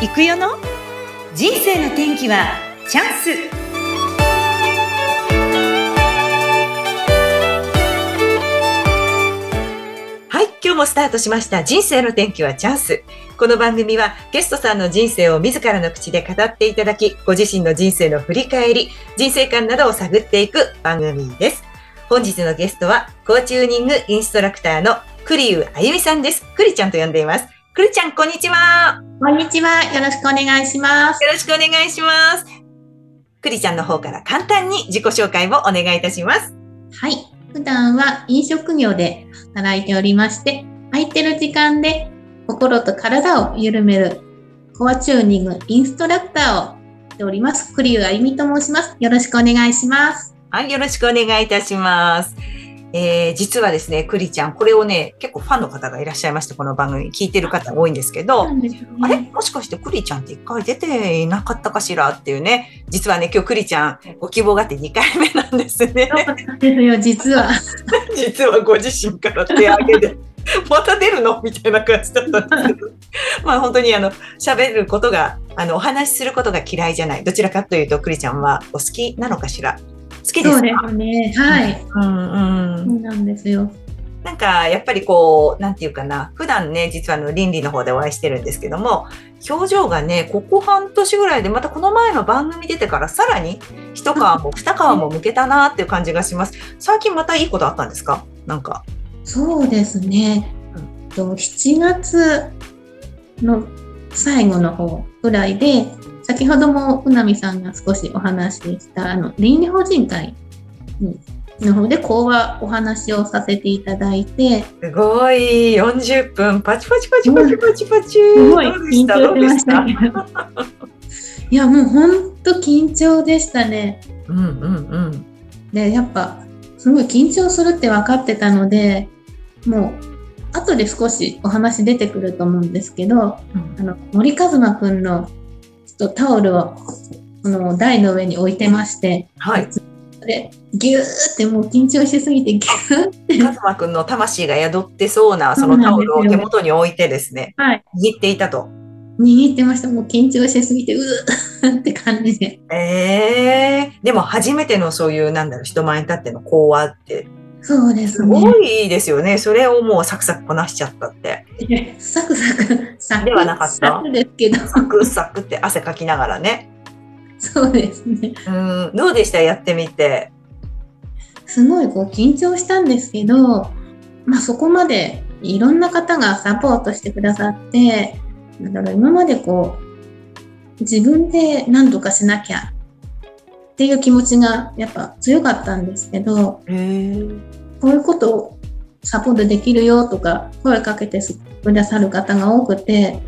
行くよの？人生の天気はチャンス。はい今日もスタートしました。人生の天気はチャンス。この番組はゲストさんの人生を自らの口で語っていただきご自身の人生の振り返り人生観などを探っていく番組です。本日のゲストはコーチューニングインストラクターの栗生あゆみさんです。栗ちゃんと呼んでいます。くるちゃん、こんにちは。こんにちは。よろしくお願いします。よろしくお願いします。くりちゃんの方から簡単に自己紹介をお願いいたします。はい。普段は飲食業で働いておりまして、空いてる時間で心と体を緩めるコアチューニングインストラクターをしております。栗生あゆみと申します。よろしくお願いします。はい、よろしくお願いいたします。えー、実はですね、くりちゃん、これをね、結構ファンの方がいらっしゃいまして、この番組聞いてる方多いんですけど、ね、あれ？もしかしてくりちゃんって一回出ていなかったかしら？っていうね、実はね、今日くりちゃんご希望があって2回目なんですね。ですよ、実は。実はご自身から手挙げで。また出るの？みたいな感じだったんですけど。まあ本当にあの、喋ることが、あの、お話しすることが嫌いじゃない。どちらかというと、くりちゃんはお好きなのかしら？好きですかそうですね。はい。うんうん。そうなんですよ。なんか、やっぱりこう、なんていうかな、普段ね、実はあの、倫理の方でお会いしてるんですけども、表情がね、ここ半年ぐらいで、またこの前の番組出てからさらに、一皮も 二皮も向けたなっていう感じがします。最近またいいことあったんですか？なんか。そうですね。と7月の最後の方ぐらいで、先ほどもうなみさんが少しお話ししたあの倫理法人会の方で講話お話をさせていただいてすごい。40分パチパチパチパチパチパチ、すごい緊張しました。けど いやもうほんと緊張でしたね。うんうんうん。でやっぱすごい緊張するって分かってたのでもう後で少しお話出てくると思うんですけど、うん、あの森一馬くんのとタオルをこの台の上に置いてまして、はい、でギューってもう緊張しすぎてギューって。カズマくんの魂が宿ってそうなそのタオルを手元に置いてですね、はい、握っていたと。握ってました。もう緊張しすぎて、うーって感じで。ええー、でも初めてのそういう、なんだろう、人前に立っての講話って。そうですね。すごいですよね。それをもうサクサクこなしちゃったって。サクサク、サクではなかった？サクですけど。サクサクって汗かきながらね。そうですね。うん、どうでした？やってみて。すごいこう緊張したんですけど、まあそこまでいろんな方がサポートしてくださって、だから今までこう、自分で何とかしなきゃっていう気持ちがやっぱ強かったんですけど、こういうことをサポートできるよとか声かけてくださる方が多くて、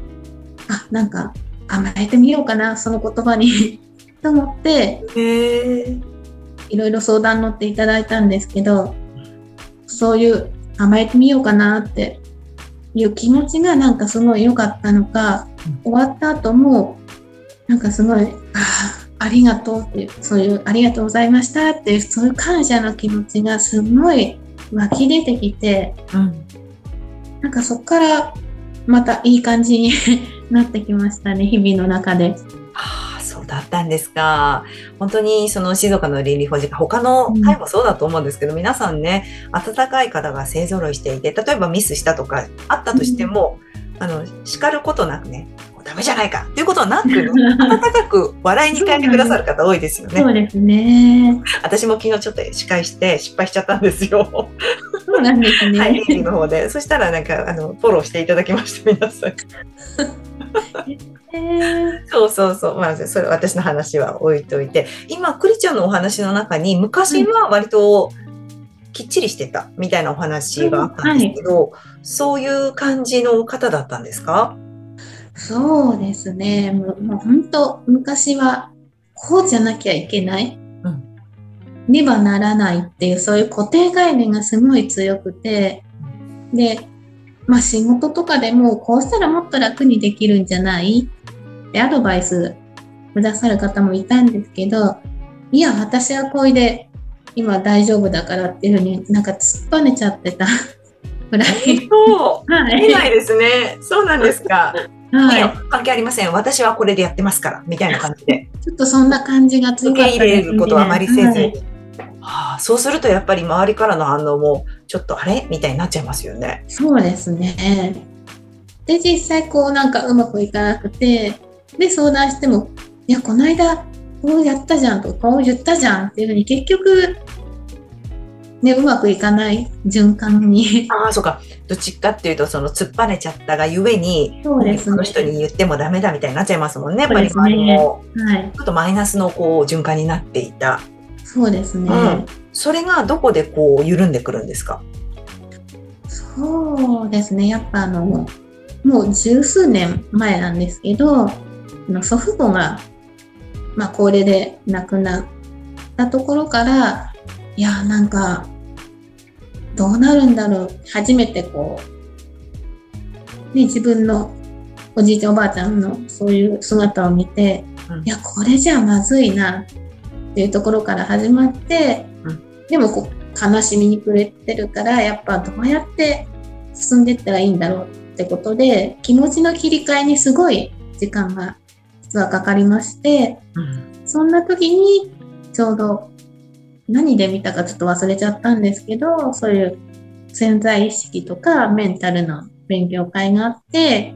あ、なんか甘えてみようかな、その言葉に と思って、いろいろ相談乗っていただいたんですけど、そういう甘えてみようかなっていう気持ちがなんかすごい良かったのか、終わった後も、なんかすごい、ああ、ありがとうっていう、そういうありがとうございましたっていう、そういう感謝の気持ちがすごい湧き出てきて、うん、なんかそこからまたいい感じになってきましたね、日々の中で。ああ、そうだったんですか。本当にその静岡の倫理法人他の会もそうだと思うんですけど、うん、皆さんね、温かい方が勢ぞろいしていて、例えばミスしたとかあったとしても、うん、あの、叱ることなくね、ダメじゃないかっていうことはなく、温かく笑いに変えてくださる方多いですよね。そうですね。私も昨日ちょっと司会して失敗しちゃったんですよ。そうなんですね。はい、の方で。そしたらなんか、あの、フォローしていただきました、皆さん。そうそうそう。まあ、それ私の話は置いといて。今、クリちゃんのお話の中に、昔は割ときっちりしてたみたいなお話があったんですけど、うんはい、そういう感じの方だったんですか？そうですね。もうもう本当、昔はこうじゃなきゃいけない。うん、ねばならないっていう、そういう固定概念がすごい強くて、で、まあ仕事とかでもこうしたらもっと楽にできるんじゃない？ってアドバイスくださる方もいたんですけど、いや、私はこれで今大丈夫だからっていうふうになんか突っぱねちゃってたぐらい。そう、はい、見ないですね。そうなんですか。はい関係ありません。私はこれでやってますから、みたいな感じで。ちょっとそんな感じが強受け。入れることはあまりせずに。はいはあ、そうするとやっぱり周りからの反応もちょっとあれみたいになっちゃいますよね。そうですね。で、実際こうなんかうまくいかなくて、で、相談しても、いや、この間、こうやったじゃんとか、こう言ったじゃんっていうふうに結局、ね、うまくいかない循環に。ああ、そうか。どっちかっていうと、その突っぱねちゃったがゆえに、そうですねこの人に言ってもダメだみたいになっちゃいますもんね。やっぱり周りも、はい。ちょっとマイナスのこう循環になっていた。そうですね。うんそれがどこでこう緩んでくるんですか？そうですね。やっぱあの、もう十数年前なんですけど、祖父母が、まあ、高齢で亡くなったところから、いや、なんか、どうなるんだろう？初めてこう、ね、自分のおじいちゃんおばあちゃんのそういう姿を見て、うんいや、これじゃまずいなっていうところから始まって、うんでもこう悲しみに暮れてるから、やっぱどうやって進んでいったらいいんだろうってことで、気持ちの切り替えにすごい時間が実はかかりまして、うん。そんな時にちょうど何で見たかちょっと忘れちゃったんですけど、そういう潜在意識とかメンタルの勉強会があって、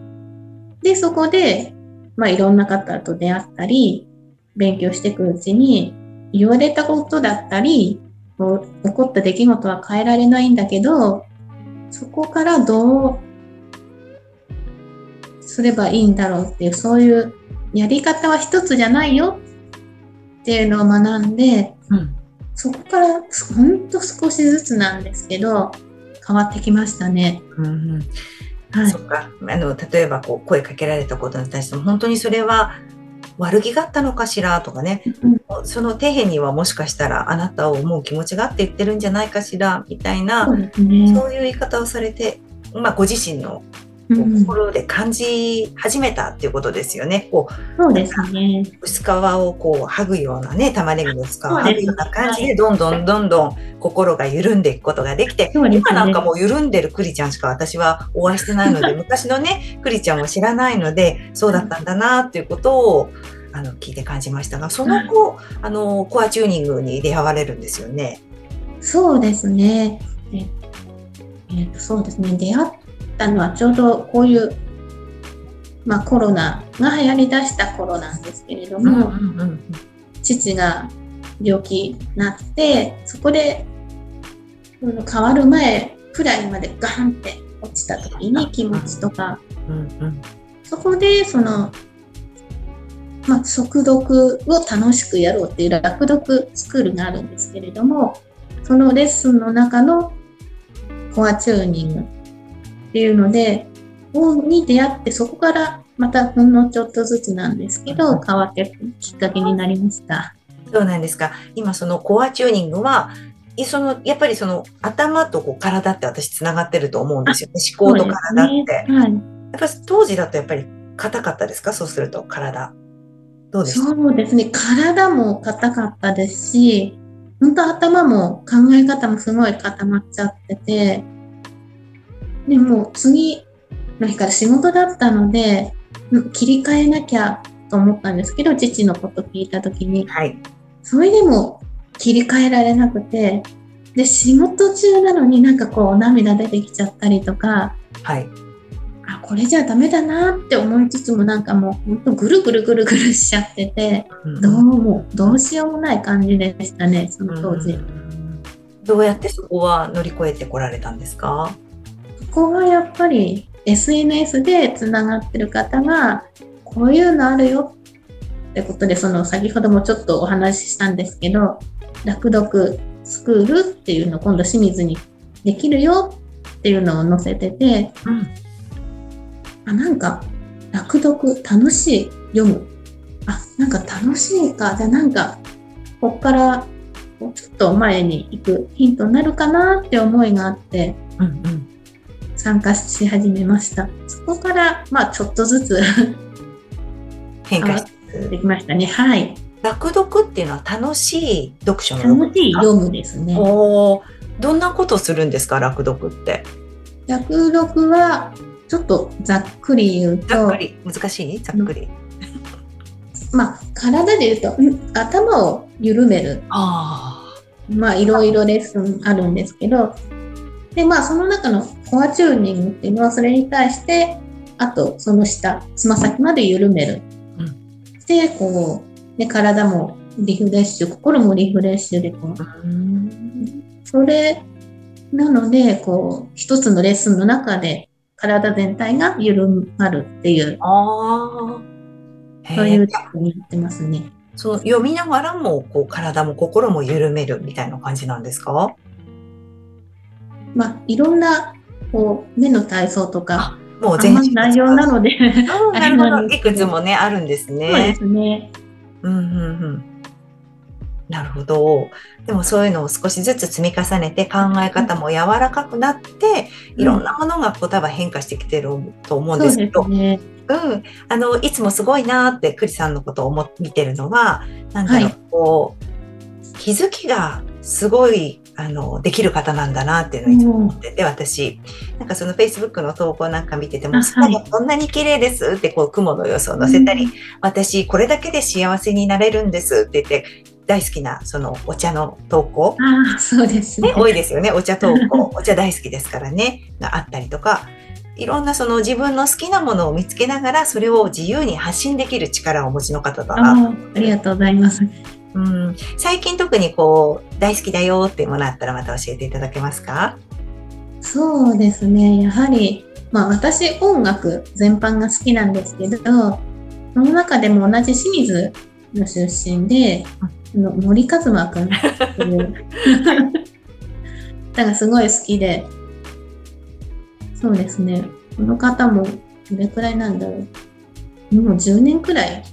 で、そこで、まあいろんな方と出会ったり、勉強していくうちに、言われたことだったり、起こった出来事は変えられないんだけど、そこからどうすればいいんだろうっていう、そういうやり方は一つじゃないよっていうのを学んで、うん。そこからほんと少しずつなんですけど、変わってきましたね。うんそ。っか。あの、例えばこう声かけられたことに対しても、本当にそれは悪気があったのかしらとかね、その底辺にはもしかしたらあなたを思う気持ちがあって言ってるんじゃないかしらみたいな、そうね。いう言い方をされて、まあ、ご自身のうん心で感じ始めたっていうことですよね。こそうですね。う薄皮をこう剥ぐようなね玉ねぎの薄皮を剥ぐような感じでどんどんどんどん心が緩んでいくことができて、ね今なんかもう緩んでるクリちゃんしか私はお会いしてないので 昔のねクリちゃんを知らないのでそうだったんだなっていうことをあの聞いて感じましたがその後あのコアチューニングに出会われるんですよね。そうですね。ええーとそうですね。出会ったのはちょうどこういう、まあ、コロナが流行りだした頃なんですけれども、うんうん父が病気になって、そこで、変わる前くらいまでガンって落ちた時に気持ちとか、うんうんそこでその、まあ、速読を楽しくやろうっていう楽読スクールがあるんですけれども、そのレッスンの中のコアチューニングっていうので、をに出会って、そこからまたほんのちょっとずつなんですけど、変わっていくきっかけになりました。そうなんですか。今そのコアチューニングは、いそのやっぱりその頭とこう体って私つながってると思うんですよね。思考と体って。ねはい。やっぱり当時だとやっぱり硬かったですか？そうすると体。どうでした？そうですね。体も硬かったですし、本当頭も考え方もすごい固まっちゃってて、でもう次の日から仕事だったので、うん切り替えなきゃと思ったんですけど、父のこと聞いた時に、はい。それでも切り替えられなくて、で、仕事中なのになんかこう涙出てきちゃったりとか、はい。あ、これじゃダメだなって思いつつもなんかもう本当ぐるぐるぐるぐるしちゃってて、うんどうも、どうしようもない感じでしたね、その当時。うんどうやってそこは乗り越えてこられたんですか？ここはやっぱり SNS でつながってる方が、こういうのあるよってことで、その先ほどもちょっとお話ししたんですけど、楽読スクールっていうのを今度清水にできるよっていうのを載せてて、うん。あ、なんか、楽読楽しい、読む。あ、なんか楽しいか。じゃあなんか、こっから、ちょっと前に行くヒントになるかなって思いがあって、うんうん。参加し始めました。そこから、まあ、ちょっとずつ 変化してできましたね。はい。楽読っていうのは楽しい読書の楽しい読むですね。おーどんなことするんですか？楽読って。楽読は、ちょっとざっくり言うとざっく、り。難しい？ざっくり。まあ、体で言うと、ん頭を緩める。あまあ、いろいろレッスンあるんですけど、で、まあ、その中のコアチューニングっていうのは、それに対して、あと、その下、つま先まで緩める。うんで、こう、で、体もリフレッシュ、心もリフレッシュで、こう、あ。うん。それなので、こう、一つのレッスンの中で、体全体が緩まるっていう、ああ。そういうへえとこになってますね。そう読みながらもこう体も心も緩めるみたいな感じなんですか？まあ、いろんな、こう、目の体操とか、もうあんまり内容なので、あ なるほど。いくつもね、あるんですそうでね。すね。うんうんうん。なるほど。でもそういうのを少しずつ積み重ねて考え方も柔らかくなって、いろんなものがこう多分変化してきてると思うんですけど、ね。うん。あの、いつもすごいなってクリさんのことを思見てるのは、なんだろう、はいこう、気づきがすごい、あの、できる方なんだなっていうのをいつも思ってて、私、なんかその Facebook の投稿なんか見てても、空がこんなに綺麗ですってこう雲の様子を載せたり、私これだけで幸せになれるんですって言って、大好きなそのお茶の投稿、ああ、そうですねね、。多いですよね。お茶投稿、お茶大好きですからね、があったりとか、いろんなその自分の好きなものを見つけながら、それを自由に発信できる力をお持ちの方だな。ああありがとうございます。うん、最近特にこう、大好きだよっていうものあったらまた教えていただけますか？そうですね。やはり、まあ私音楽全般が好きなんですけど、その中でも同じ清水の出身で、あの森和馬くんっていう。方がすごい好きで、そうですね。この方もどれくらいなんだろう。もう10年くらい、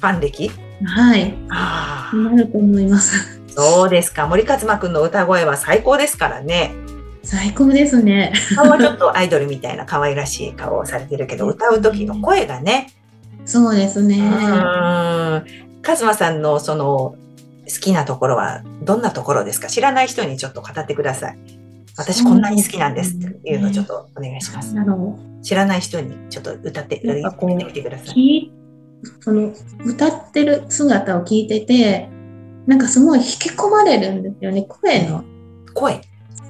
ファン歴？はい、ああ、なると思います。そうですか。森勝馬くんの歌声は最高ですからね。最高ですね。顔はちょっとアイドルみたいな可愛らしい顔をされてるけど、歌う時の声がね、そうですね。うーん。カズマさんのその好きなところはどんなところですか？知らない人にちょっと語ってください。私こんなに好きなんですっていうのをちょっとお願いします。なるほ知らない人にちょっと歌って、なんかこう言ってみてくださど。い。その歌ってる姿を聞いてて、なんかすごい引き込まれるんですよね。声の。声、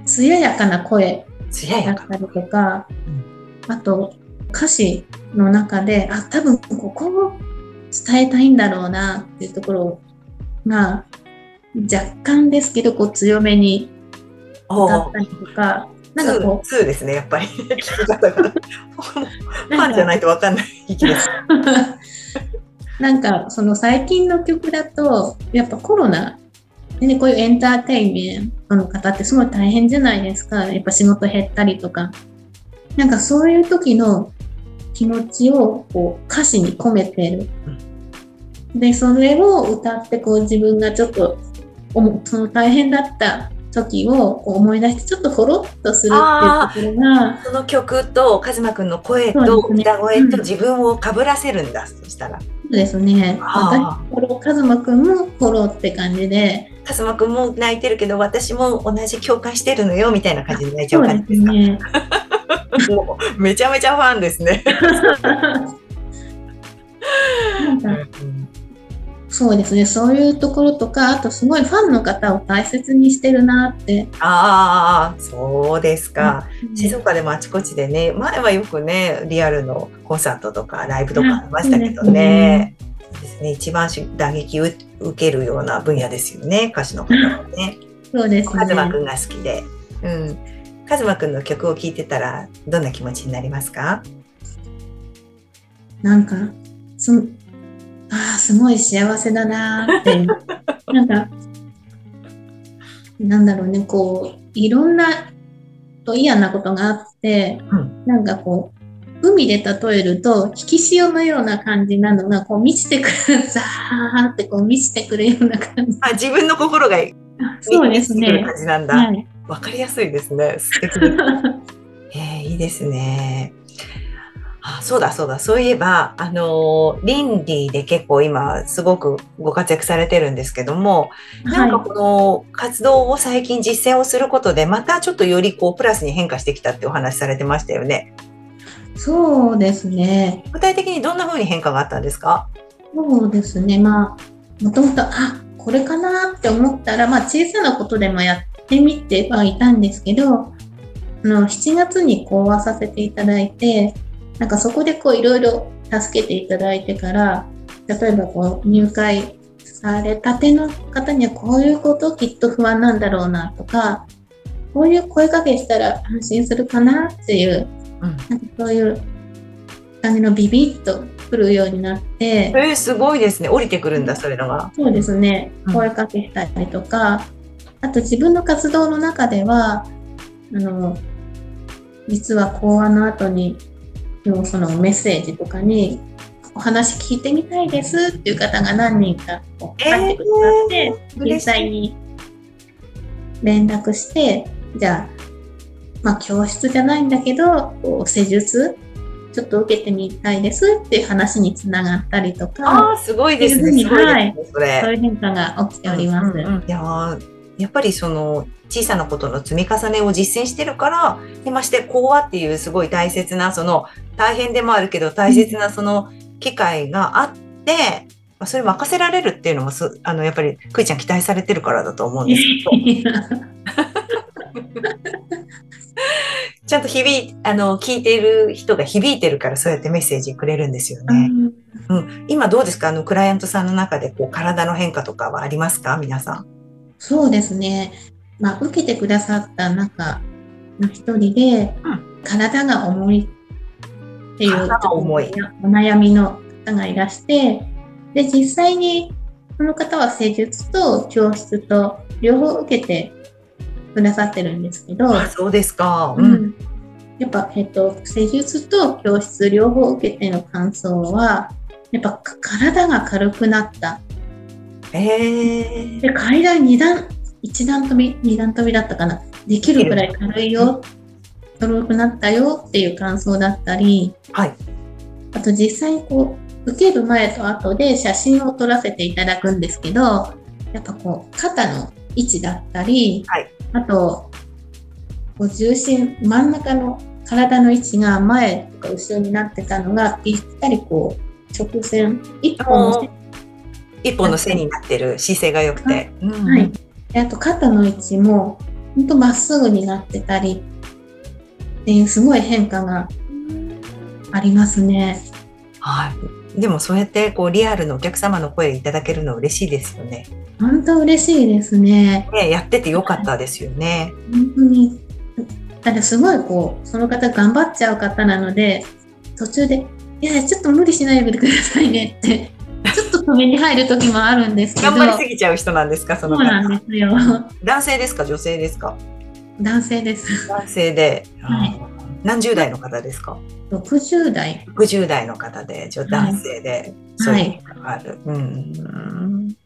艶やかな声。だったりとか、あと歌詞の中で、あ、多分ここを伝えたいんだろうなっていうところが、若干ですけど、こう強めに歌ったりとか、なんかこツーですね、やっぱり。うん、ファンじゃないとわかんない。息です。なんかその最近の曲だとやっぱコロナで、ね、こういうエンターテインメントの方ってすごい大変じゃないですか。やっぱ仕事減ったりとか。なんかそういう時の気持ちをこう歌詞に込めてる。でそれを歌ってこう自分がちょっとその大変だった時をこう思い出してちょっとほろっとするっていうところがその曲とカズマくんの声と歌声とうん自分を被らせるんだ、そしたら。そうですねあ私フォローカズマくんもフォローって感じでカズマくんも泣いてるけど私も同じ共感してるのよみたいな感じで泣いちゃそうう感じですか？ですね。もうめちゃめちゃファンですね。そうですね、そういうところとか、あとすごいファンの方を大切にしてるなって。ああ、そうですか。うん静岡でもあちこちでね、前はよくね、リアルのコンサートとかライブとかありましたけどね。そうですね、一番し打撃を受けるような分野ですよね、歌手の方はね。そうですカズマくね。んが好きで。うん。カズマくんの曲を聴いてたら、どんな気持ちになりますか？なんか、すああ、すごい幸せだなーって。なんか、なんだろうね、こう、いろんなと嫌なことがあって、うんなんかこう、海で例えると、引き潮のような感じなのが、こう満ちてくる、ザーってこう満ちてくるような感じ。あ、自分の心がそうですね。感じなんだ。はい。わかりやすいですね。素敵。えー、いいですね。あ、そうだそうだ。そういえば、あのー、リンディで結構今すごくご活躍されてるんですけども、なんかこの活動を最近実践をすることで、またちょっとよりこうプラスに変化してきたってお話されてましたよね。そうですね。具体的にどんな風に変化があったんですか？そうですね。まあ、もともと、あ、これかなって思ったら、まあ、小さなことでもやってみてはいたんですけど、あの、7月に講話させていただいて、なんかそこでこういろいろ助けていただいてから、例えばこう入会されたての方にはこういうこときっと不安なんだろうなとか、こういう声かけしたら安心するかなっていう、うん、なんかそういう感じのビビッとくるようになって。えー、すごいですね。降りてくるんだ、それのが。そうですね。声かけしたりとか、うん、あと自分の活動の中では、あの、実は講話の後にのそのメッセージとかにお話聞いてみたいですっていう方が何人か入ってくださって、えー、実際に連絡してじゃあまあ教室じゃないんだけどこう施術ちょっと受けてみたいですっていう話につながったりとかあすごいですね。はい、そういう変化が起きております。うんうんうん、いややっぱりその小さなことの積み重ねを実践してるからでまして講話っていうすごい大切なその大変でもあるけど大切なその機会があって、うん、それ任せられるっていうのもすあのやっぱりくいちゃん期待されてるからだと思うんですけど。ちゃんと響いあの聞いている人が響いてるからそうやってメッセージくれるんですよね。うん、うん、今どうですか？あのクライアントさんの中でこう体の変化とかはありますか？皆さん。そうですね。まあ、受けてくださった中の一人で、うん、体が重いっていうお悩みの方がいらして、で、実際にこの方は施術と教室と両方受けてくださってるんですけど、そうですか。うん。やっぱ、えっと、施術と教室両方受けての感想は、やっぱ体が軽くなった。えー、で階段2段1段飛び2段飛びだったかな。できるくらい軽いよ軽くなったよっていう感想だったり、はい、あと実際にこう受ける前と後で写真を撮らせていただくんですけどやっぱこう肩の位置だったり、はい、あとこう重心真ん中の体の位置が前とか後ろになってたのがぴったりこう直線一本の線一本の線になってる姿勢が良くて。はい。であと肩の位置も本当まっすぐになってたりっていうすごい変化がありますね。はい。でもそうやってこうリアルのお客様の声いただけるの嬉しいですよね。本当嬉しいですね。ねやっててよかったですよね。本当に。ただすごいこうその方頑張っちゃう方なので途中で「いやちょっと無理しないでくださいね」ってと止めに入る時もあるんですけど。頑張りすぎちゃう人なんですか、その方。そうなんですよ。男性ですか、女性ですか？男性です。男性で。はい。何十代の方ですか？六十代。六十代の方で、男性で。はい。ある。うん。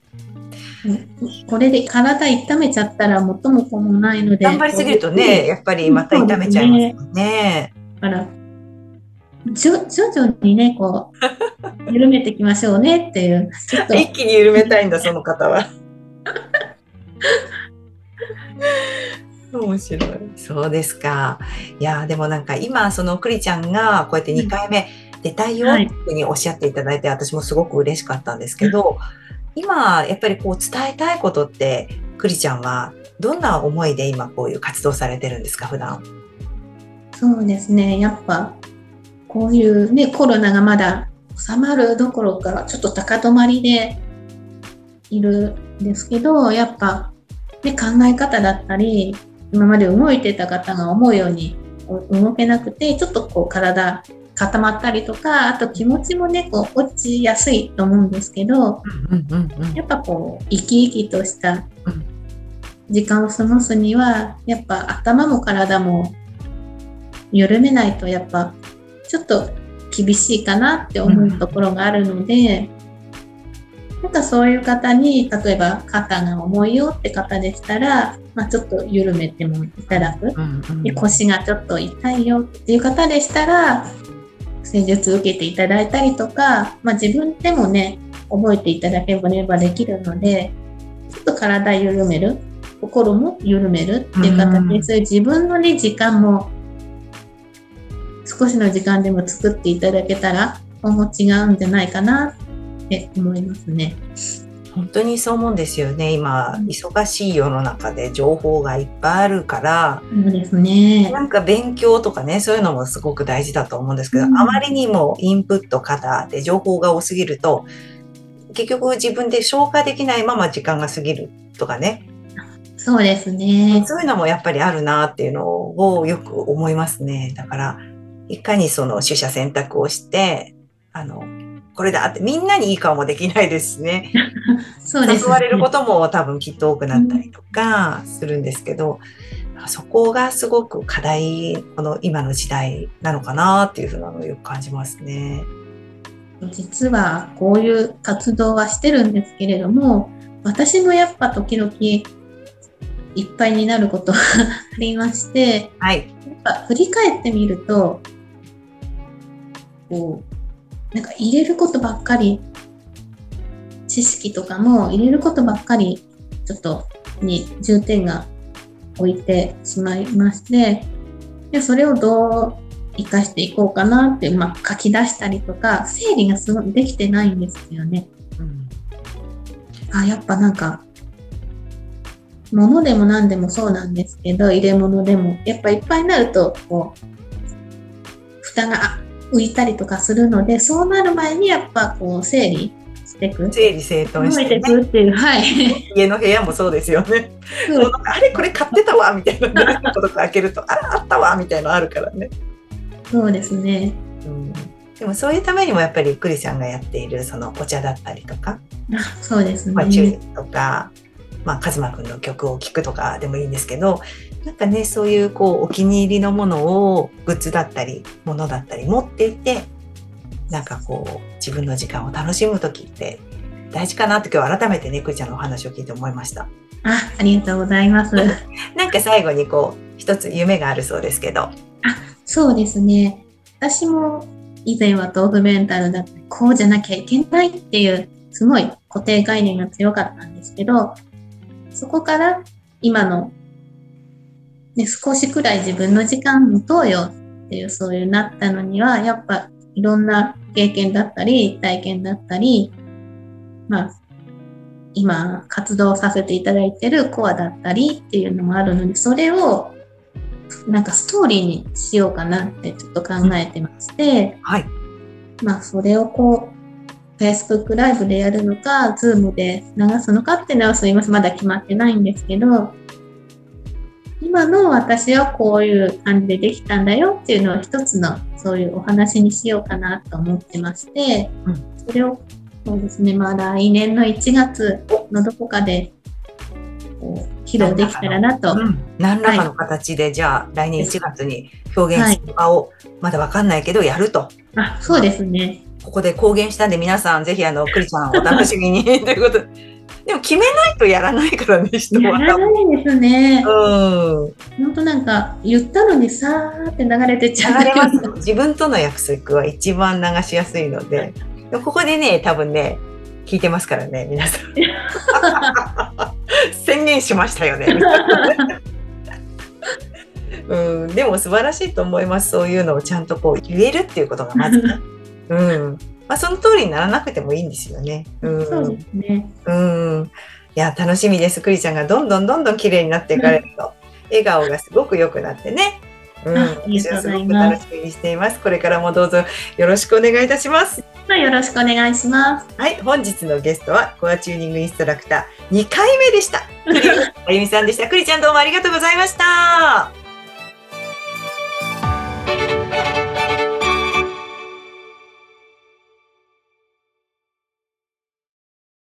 これで体痛めちゃったら元も子もないので。頑張りすぎるとね、やっぱりまた痛めちゃいますもんね。だから徐々にね、こう、緩めていきましょうねっていう。ちょっと一気に緩めたいんだ、その方は。面白い。そうですか。いや、でもなんか今、そのクリちゃんがこうやって2回目出たいよっていうふうにおっしゃっていただいて、はい、私もすごく嬉しかったんですけど、今、やっぱりこう伝えたいことって、クリちゃんはどんな思いで今こういう活動されてるんですか、普段？そうですね。やっぱこういうね、コロナがまだ収まるどころか、ちょっと高止まりでいるんですけど、やっぱ、ね、考え方だったり、今まで動いてた方が思うように動けなくて、ちょっとこう体固まったりとか、あと気持ちもね、こう落ちやすいと思うんですけど、やっぱこう、生き生きとした時間を過ごすには、やっぱ頭も体も緩めないとやっぱちょっと厳しいかなって思うところがあるので、うん、なんかそういう方に例えば肩が重いよって方でしたら、まあ、ちょっと緩めてもいただく、うんうん、で腰がちょっと痛いよっていう方でしたら施術受けていただいたりとか、まあ、自分でもね覚えていただければできるのでちょっと体緩める。心も緩めるっていう形で、そういう自分のね時間も少しの時間でも作っていただけたら今後違うんじゃないかなって思いますね。本当にそう思うんですよね。今、忙しい世の中で情報がいっぱいあるから、そうですね。なんか勉強とかね、そういうのもすごく大事だと思うんですけど、うん、あまりにもインプット型で情報が多すぎると、結局自分で消化できないまま時間が過ぎるとかね。そうですね。そういうのもやっぱりあるなっていうのをよく思いますね。だから、いかにその取捨選択をして、あの、これだってみんなにいい顔もできないですしね。そうです、ね、誘われることも多分きっと多くなったりとかするんですけど、うん、そこがすごく課題、この今の時代なのかなっていうふうなのをよく感じますね。実はこういう活動はしてるんですけれども、私もやっぱ時々いっぱいになることがありまして、はい、やっぱ振り返ってみると、こう、なんか入れることばっかり、知識とかも入れることばっかり、ちょっとに重点が置いてしまいまして、でそれをどう生かしていこうかなって、まあ、書き出したりとか整理がすごいできてないんですよね。うん、あやっぱなんか物でも何でもそうなんですけど入れ物でもやっぱいっぱいになるとこう蓋が浮いたりとかするのでそうなる前にやっぱこう整理していく整理整頓して、ね、くっていう、はい、家の部屋もそうですよね。あれこれ買ってたわみたいな、ね、こと開けるとああったわみたいなのあるからね。そうですね。うん、でもそういうためにもやっぱりクリちゃんがやっているそのお茶だったりとか、あそうですね。まあ、チューリップとか、まあ、カズマくんの曲を聴くとかでもいいんですけど、なんかね、そういうこうお気に入りのものをグッズだったり、ものだったり持っていて、なんかこう自分の時間を楽しむ時って大事かなって今日改めてね、クリちゃんのお話を聞いて思いました。あ、ありがとうございます。なんか最後にこう一つ夢があるそうですけど。あ、そうですね。私も以前は豆腐メンタルだったり、こうじゃなきゃいけないっていう、すごい固定概念が強かったんですけど、そこから今の、ね、少しくらい自分の時間を問うよっていう、そういうなったのには、やっぱいろんな経験だったり、体験だったり、まあ、今活動させていただいてるコアだったりっていうのもあるので、それをなんかストーリーにしようかなってちょっと考えてまして、はい。まあそれをこう、Facebook ライブでやるのか、Zoom で流すのかっていうのはすみません、まだ決まってないんですけど、今の私はこういう感じでできたんだよっていうのを一つのそういうお話にしようかなと思ってまして、うん、それをそうですね、まあ来年の1月のどこかで披露できたらなと。何らかの形で、はい、じゃあ来年1月に表現する場を、まだわかんないけどやると。あそうですね。ここで公言したんで皆さんぜひあの、クリちゃんお楽しみに ということで。でも決めないとやらないからね、人は。やらないですね。うん。本当なんか、言ったのにさーって流れてちゃう。流れます。自分との約束は一番流しやすいので、ここでね、多分ね、聞いてますからね、皆さん。宣言しましたよね。うん、でも素晴らしいと思います。そういうのをちゃんとこう言えるっていうことがまずね。うん。まあ、その通りにならなくてもいいんですよね。うん。そうですね。うん。いや、楽しみです。クリちゃんがどんどんどんどん綺麗になっていかれると、笑顔がすごく良くなってね。うん、私はすごく楽しみにしています。これからもどうぞよろしくお願いいたします。よろしくお願いします。はい、本日のゲストはコアチューニングインストラクター2回目でした。あゆみさんでした。くりちゃんどうもありがとうございました。